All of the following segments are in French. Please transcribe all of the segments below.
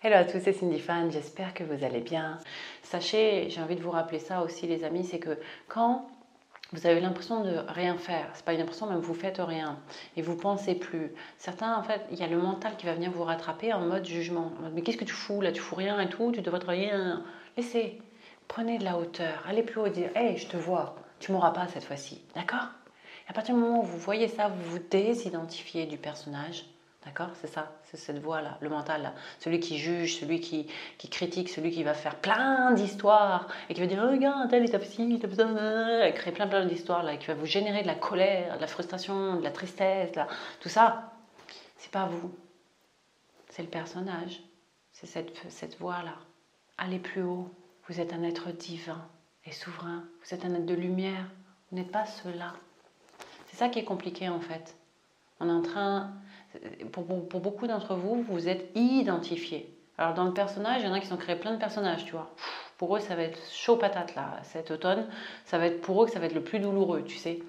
Hello à tous, c'est Cindy Fan, j'espère que vous allez bien. Sachez, j'ai envie de vous rappeler ça aussi les amis, c'est que quand vous avez l'impression de rien faire, c'est pas une impression, même vous faites rien et vous pensez plus. Certains, en fait, il y a le mental qui va venir vous rattraper en mode jugement. mais qu'est-ce que tu fous là Tu fous rien et tout, tu devrais travailler. Laissez, prenez de la hauteur, allez plus haut dire Hé, je te vois, tu m'auras pas cette fois-ci, d'accord? À partir du moment où vous voyez ça, vous vous désidentifiez du personnage D'accord C'est ça, c'est cette voix-là, le mental, là. Celui qui juge, celui qui, qui critique, celui qui va faire plein d'histoires et qui va dire Regarde, tel est t'as besoin. créer plein, plein d'histoires, là, et qui va vous générer de la colère, de la frustration, de la tristesse, là. Tout ça, c'est pas vous. C'est le personnage. C'est cette, cette voix-là. Allez plus haut. Vous êtes un être divin et souverain. Vous êtes un être de lumière. Vous n'êtes pas cela. C'est ça qui est compliqué, en fait. On est en train pour, beaucoup d'entre vous, vous êtes identifiés. Alors dans le personnage, il y en a qui sont créés plein de personnages, tu vois. Pour eux, ça va être chaud patate là, cet automne. Ça va être pour eux que ça va être le plus douloureux, tu sais.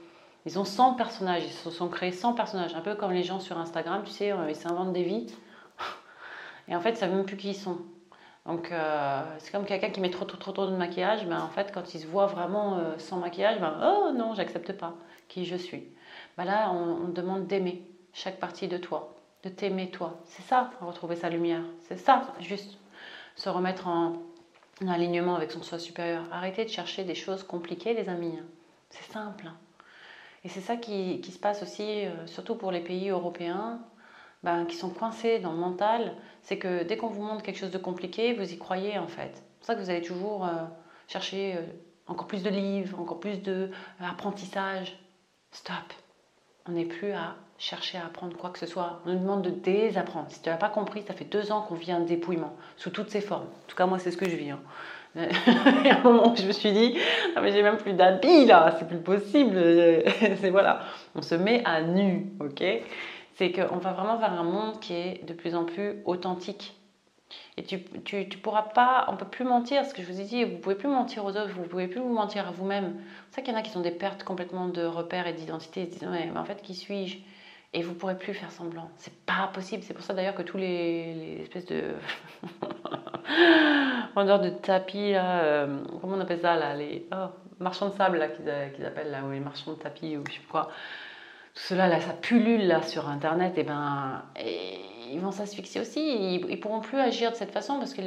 Ils ont 100 personnages, ils se sont créés 100 personnages, un peu comme les gens sur Instagram, tu sais, euh, ils s'inventent des vies. Et en fait, ils savent même plus qui ils sont. Donc euh, c'est comme quelqu'un qui met trop trop trop, de maquillage, ben, en fait quand il se voit vraiment euh, sans maquillage, ben, oh non, j'accepte pas qui je suis. Ben, là, on demande d'aimer chaque partie de toi, de t'aimer toi. C'est ça, retrouver sa lumière. C'est ça, juste se remettre en, alignement avec son soi supérieur. Arrêtez de chercher des choses compliquées, les amis. Hein. C'est simple. Hein. Et c'est ça qui, se passe aussi, euh, surtout pour les pays européens, ben, qui sont coincés dans le mental. C'est que dès qu'on vous montre quelque chose de compliqué, vous y croyez en fait. C'est pour ça que vous allez toujours euh, chercher euh, encore plus de livres, encore plus d'apprentissage. Stop. On n'est plus à chercher à apprendre quoi que ce soit. On nous demande de désapprendre. Si tu n'as pas compris, ça fait deux ans qu'on vit un dépouillement, sous toutes ses formes. En tout cas, moi, c'est ce que je vis. Hein. Un moment je me suis dit, ah, mais j'ai même plus d'habits là, c'est plus possible. c'est voilà, on se met à nu, ok? C'est qu'on va vraiment vers un monde qui est de plus en plus authentique. Et tu, tu, pourras pas, on peut plus mentir, ce que je vous ai dit, vous pouvez plus mentir aux autres, vous pouvez plus vous mentir à vous-même. C'est ça qu'il y en a qui ont des pertes complètement de repères et d'identité, ils se disent, mais en fait, qui suis-je? Et vous pourrez plus faire semblant. C'est pas possible. C'est pour ça d'ailleurs que tous les, espèces de vendeurs de tapis là, euh, comment on appelle ça là, les oh, marchands de sable là qu'ils appellent là, ou les marchands de tapis ou je sais pas quoi. Tout cela là, ça pullule là sur internet. Et ben, ils vont s'asphyxier aussi. Ils, ils, pourront plus agir de cette façon parce que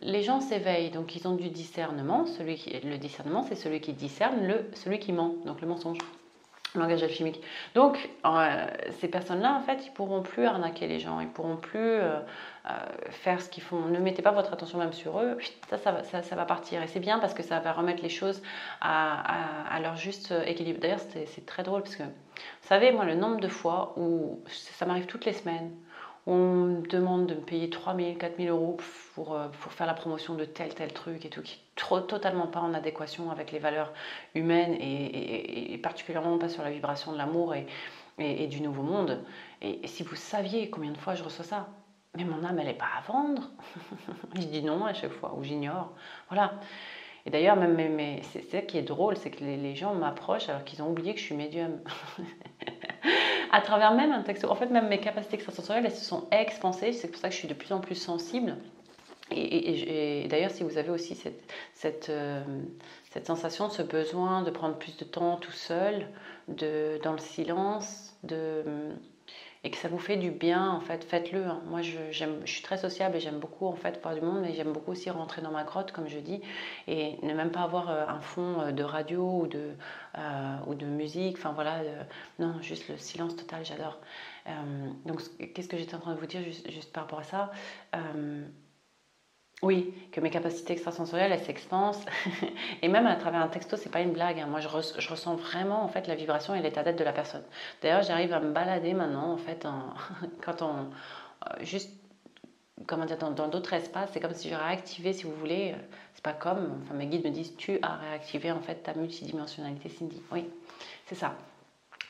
les, gens s'éveillent. Donc ils ont du discernement. Celui qui, le discernement, c'est celui qui discerne le, celui qui ment. Donc le mensonge langage alchimique. Donc, euh, ces personnes-là, en fait, ils pourront plus arnaquer les gens, ils pourront plus euh, euh, faire ce qu'ils font. Ne mettez pas votre attention même sur eux, ça, ça, ça, va partir. Et c'est bien parce que ça va remettre les choses à, à, leur juste équilibre. D'ailleurs, c'est très drôle parce que, vous savez, moi, le nombre de fois où ça m'arrive toutes les semaines, on me demande de me payer 3 000, 4 000 euros pour, euh, pour faire la promotion de tel, tel truc et tout, qui est totalement pas en adéquation avec les valeurs humaines et, particulièrement pas sur la vibration de l'amour et, et, du nouveau monde. Et, si vous saviez combien de fois je reçois ça, mais mon âme, elle n'est pas à vendre. je dis non à chaque fois, ou j'ignore. Voilà. Et d'ailleurs, même, mais, c'est ça qui est drôle, c'est que les, les gens m'approchent alors qu'ils ont oublié que je suis médium. à travers même un texte. En fait, même mes capacités extrasensorielles, elles se sont expansées. C'est pour ça que je suis de plus en plus sensible. Et, d'ailleurs, si vous avez aussi cette, euh, cette, sensation, ce besoin de prendre plus de temps tout seul, de, dans le silence, de, et que ça vous fait du bien, en fait, faites-le. Hein. Moi, je, je, suis très sociable et j'aime beaucoup en fait voir du monde, mais j'aime beaucoup aussi rentrer dans ma grotte, comme je dis, et ne même pas avoir euh, un fond euh, de radio ou de, euh, ou de musique. Enfin voilà, non, juste le silence total, j'adore. donc, qu'est-ce que j'étais en train de vous dire juste, juste par rapport à ça? Oui, que mes capacités extrasensorielles, elles s'expansent. et même à travers un texto, c'est pas une blague. Hein. Moi, je, ressens vraiment en fait la vibration et l'état d'être de la personne. D'ailleurs, j'arrive à me balader maintenant, en fait, quand on euh, juste comment dire dans d'autres espaces. C'est comme si je réactivais, si vous voulez. Euh, c'est pas comme. Enfin, mes guides me disent, tu as réactivé en fait ta multidimensionnalité, Cindy. Oui, c'est ça.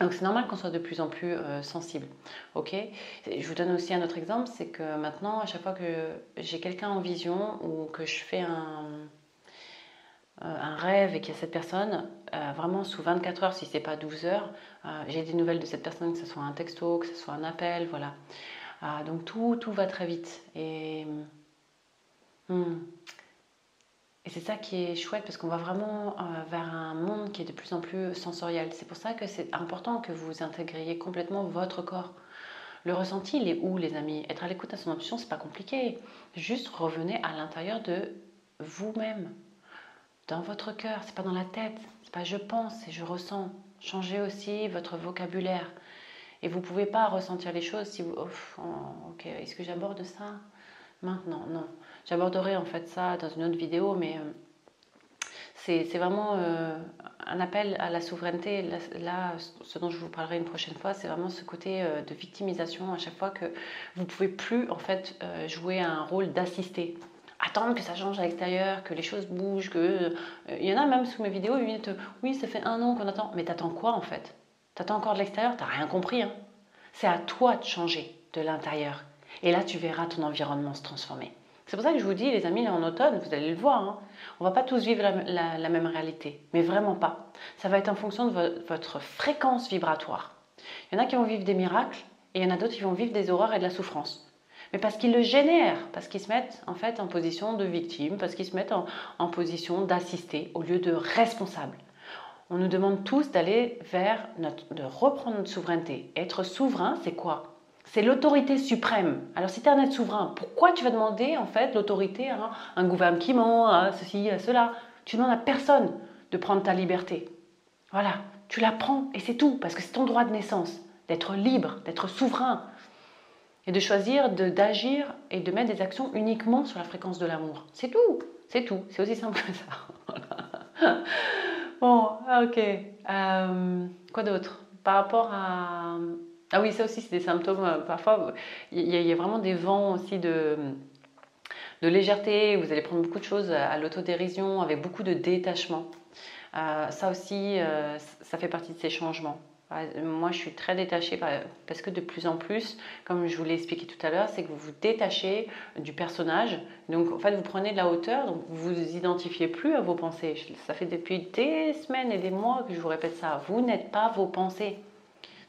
Donc c'est normal qu'on soit de plus en plus euh, sensible. Ok? Je vous donne aussi un autre exemple, c'est que maintenant, à chaque fois que j'ai quelqu'un en vision ou que je fais un, euh, un rêve et qu'il y a cette personne, euh, vraiment sous 24 heures, si c'est pas 12 heures, j'ai des nouvelles de cette personne, que ce soit un texto, que ce soit un appel, voilà. donc tout, tout va très vite. Et Hmm. Et c'est ça qui est chouette parce qu'on va vraiment euh, vers un monde qui est de plus en plus sensoriel. C'est pour ça que c'est important que vous intégriez complètement votre corps. Le ressenti, il est où, les amis? Être à l'écoute à son intuition, c'est pas compliqué. Juste revenez à l'intérieur de vous-même, dans votre cœur. C'est pas dans la tête. C'est pas je pense, c'est je ressens. Changez aussi votre vocabulaire. Et vous pouvez pas ressentir les choses si vous. Oh, ok, est-ce que j'aborde ça? Maintenant Non. J'aborderai en fait ça dans une autre vidéo, mais euh, c'est vraiment euh, un appel à la souveraineté. Là, ce dont je vous parlerai une prochaine fois, c'est vraiment ce côté euh, de victimisation à chaque fois que vous ne pouvez plus en fait jouer un rôle d'assister. Attendre que ça change à l'extérieur, que les choses bougent, que il y en a même sous mes vidéos, ils disent oui, ça fait un an qu'on attend, mais t'attends quoi en fait? T'attends encore de l'extérieur? T'as rien compris. Hein? C'est à toi de changer de l'intérieur. Et là, tu verras ton environnement se transformer. C'est pour ça que je vous dis, les amis, là en automne, vous allez le voir, hein, on va pas tous vivre la, même réalité, mais vraiment pas. Ça va être en fonction de votre fréquence vibratoire. Il y en a qui vont vivre des miracles et il y en a d'autres qui vont vivre des horreurs et de la souffrance. Mais parce qu'ils le génèrent, parce qu'ils se mettent en fait en position de victime, parce qu'ils se mettent en, en position d'assister au lieu de responsable. On nous demande tous d'aller vers notre, de reprendre notre souveraineté. Être souverain, c'est quoi? C'est l'autorité suprême. Alors si tu es un être souverain, pourquoi tu vas demander en fait l'autorité à un gouvernement, à ceci, à cela? Tu demandes à personne de prendre ta liberté. Voilà, tu la prends et c'est tout, parce que c'est ton droit de naissance, d'être libre, d'être souverain, et de choisir d'agir et de mettre des actions uniquement sur la fréquence de l'amour. C'est tout, c'est tout, c'est aussi simple que ça. bon, ok. Euh, quoi d'autre? Par rapport à ah oui, ça aussi, c'est des symptômes. Euh, parfois, il y, a vraiment des vents aussi de, de légèreté. Vous allez prendre beaucoup de choses à l'autodérision avec beaucoup de détachement. Euh, ça aussi, euh, ça fait partie de ces changements. Moi, je suis très détachée parce que de plus en plus, comme je vous l'ai expliqué tout à l'heure, c'est que vous vous détachez du personnage. Donc, en fait, vous prenez de la hauteur, vous vous identifiez plus à vos pensées. Ça fait depuis des semaines et des mois que je vous répète ça. Vous n'êtes pas vos pensées.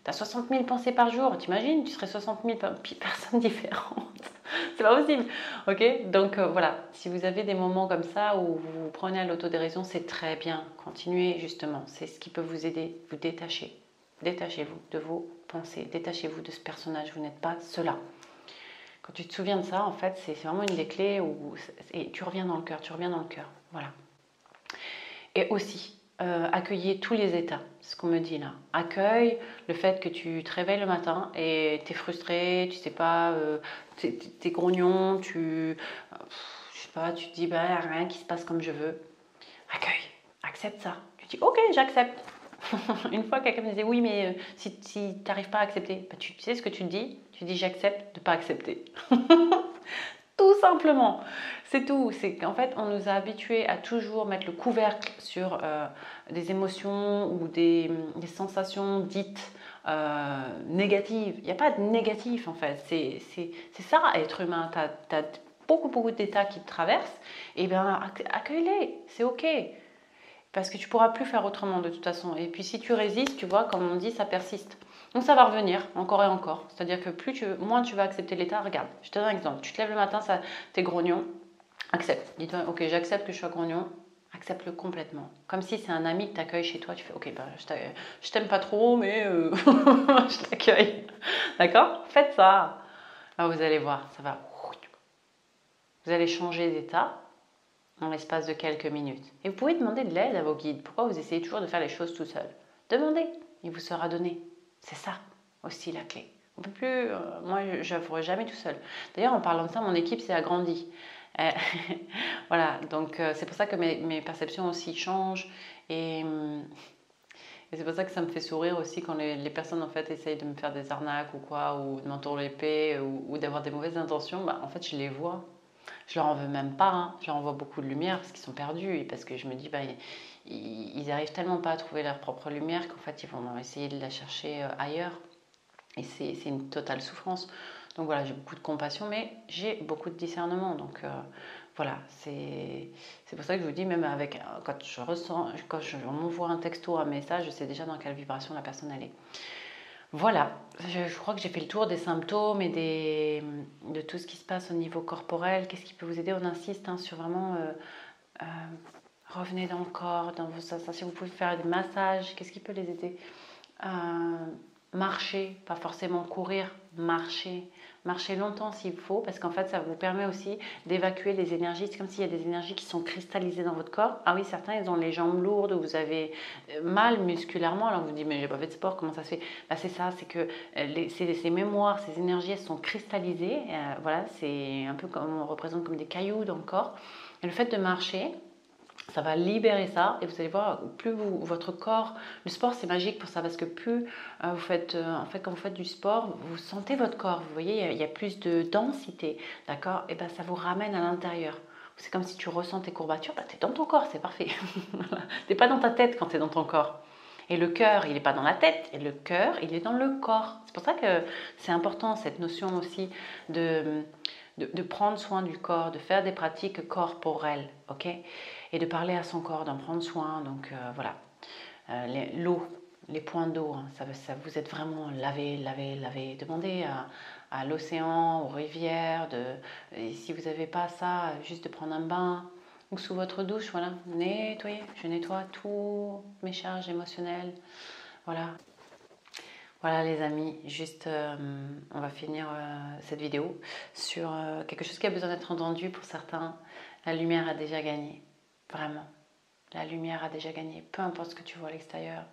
Tu as 60 000 pensées par jour, t'imagines Tu serais 60 000 personnes différentes. c'est pas possible. Ok Donc euh, voilà, si vous avez des moments comme ça où vous vous prenez à l'autodérision, c'est très bien. Continuez justement. C'est ce qui peut vous aider. Vous détacher. Détachez-vous de vos pensées. Détachez-vous de ce personnage. Vous n'êtes pas cela. Quand tu te souviens de ça, en fait, c'est vraiment une des clés où et tu reviens dans le cœur. Tu reviens dans le cœur. Voilà. Et aussi, euh, accueillez tous les états, ce qu'on me dit là. Accueille le fait que tu te réveilles le matin et tu es frustré, tu sais pas, euh, tu es, grognon, tu, je sais pas, tu te dis, bah, rien qui se passe comme je veux. Accueille, accepte ça. Tu dis, ok, j'accepte. Une fois, quelqu'un me disait, oui, mais euh, si, si tu n'arrives pas à accepter, bah, tu, sais ce que tu dis? Tu dis, j'accepte de pas accepter. Tout simplement. C'est tout. C'est qu'en fait, on nous a habitués à toujours mettre le couvercle sur euh, des émotions ou des, sensations dites euh, négatives. Il n'y a pas de négatif en fait. C'est ça, être humain. Tu as, beaucoup, beaucoup d'états qui te traversent. Eh bien, accueille-les. C'est OK. Parce que tu pourras plus faire autrement de toute façon. Et puis, si tu résistes, tu vois, comme on dit, ça persiste. Donc ça va revenir encore et encore. C'est-à-dire que plus tu, moins tu vas accepter l'état, regarde, je te donne un exemple. Tu te lèves le matin, ça, t'es grognon, accepte. Dis-toi, ok, j'accepte que je sois grognon, accepte-le complètement. Comme si c'est un ami qui t'accueille chez toi, tu fais, ok, ben, je t'aime pas trop, mais euh, je t'accueille. D'accord? Faites ça. Là, vous allez voir, ça va. Vous allez changer d'état en l'espace de quelques minutes. Et vous pouvez demander de l'aide à vos guides. Pourquoi vous essayez toujours de faire les choses tout seul? Demandez, il vous sera donné. C'est ça aussi la clé. On peut plus, euh, moi je n'oeuvre jamais tout seul. D'ailleurs, en parlant de ça, mon équipe s'est agrandie. Euh, voilà, donc euh, c'est pour ça que mes, perceptions aussi changent et, c'est pour ça que ça me fait sourire aussi quand les, personnes en fait essayent de me faire des arnaques ou quoi, ou de m'entourer l'épée ou, d'avoir des mauvaises intentions. Bah, en fait, je les vois. Je leur en veux même pas. Hein. Je leur envoie beaucoup de lumière parce qu'ils sont perdus et parce que je me dis bah ils, arrivent tellement pas à trouver leur propre lumière qu'en fait ils vont essayer de la chercher euh, ailleurs. Et c'est une totale souffrance. Donc voilà, j'ai beaucoup de compassion, mais j'ai beaucoup de discernement. Donc euh, voilà, c'est pour ça que je vous dis, même avec quand je ressens, quand je, on m'envoie un texto, un message, je sais déjà dans quelle vibration la personne elle est. Voilà, je, crois que j'ai fait le tour des symptômes et des, de tout ce qui se passe au niveau corporel. Qu'est-ce qui peut vous aider? On insiste hein, sur vraiment euh, euh, revenez dans le corps, dans vos sensations. Vous pouvez faire des massages. Qu'est-ce qui peut les aider? Marcher, pas forcément courir, marcher. Marcher longtemps s'il faut, parce qu'en fait, ça vous permet aussi d'évacuer les énergies. C'est comme s'il y a des énergies qui sont cristallisées dans votre corps. Ah oui, certains, ils ont les jambes lourdes, vous avez euh, mal musculairement. Alors vous vous dites, mais j'ai pas fait de sport, comment ça se fait? Bah, C'est ça, c'est que euh, ces, mémoires, ces énergies, elles sont cristallisées. Euh, voilà, c'est un peu comme on représente comme des cailloux dans le corps. Et le fait de marcher, ça va libérer ça. Et vous allez voir plus vous, votre corps le sport c'est magique pour ça parce que plus euh, vous faites euh, en fait quand vous faites du sport vous sentez votre corps. Vous voyez il y a, plus de densité d'accord? Et ben ça vous ramène à l'intérieur. C'est comme si tu ressens tes courbatures bah, tu es dans ton corps c'est parfait. Tu n'es pas dans ta tête quand tu es dans ton corps. Et le cœur, il n'est pas dans la tête, et le cœur, il est dans le corps. C'est pour ça que c'est important cette notion aussi de, de, de, prendre soin du corps, de faire des pratiques corporelles, ok? Et de parler à son corps, d'en prendre soin. Donc euh, voilà, euh, l'eau, les, points d'eau, hein, ça, vous êtes vraiment lavé, lavé, lavé. Demandez à, à l'océan, aux rivières, de, si vous n'avez pas ça, juste de prendre un bain ou sous votre douche, voilà, nettoyez. Je nettoie tous mes charges émotionnelles, voilà. Voilà les amis, juste euh, on va finir cette vidéo sur quelque chose qui a besoin d'être entendu pour certains. La lumière a déjà gagné. Vraiment. La lumière a déjà gagné. Peu importe ce que tu vois à l'extérieur.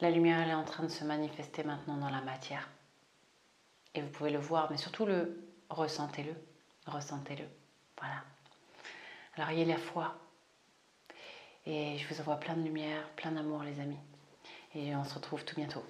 La lumière, elle est en train de se manifester maintenant dans la matière. Et vous pouvez le voir, mais surtout le ressentez-le. Ressentez-le. Voilà. Alors, ayez la foi. Et je vous envoie plein de lumière, plein d'amour, les amis. Et on se retrouve tout bientôt.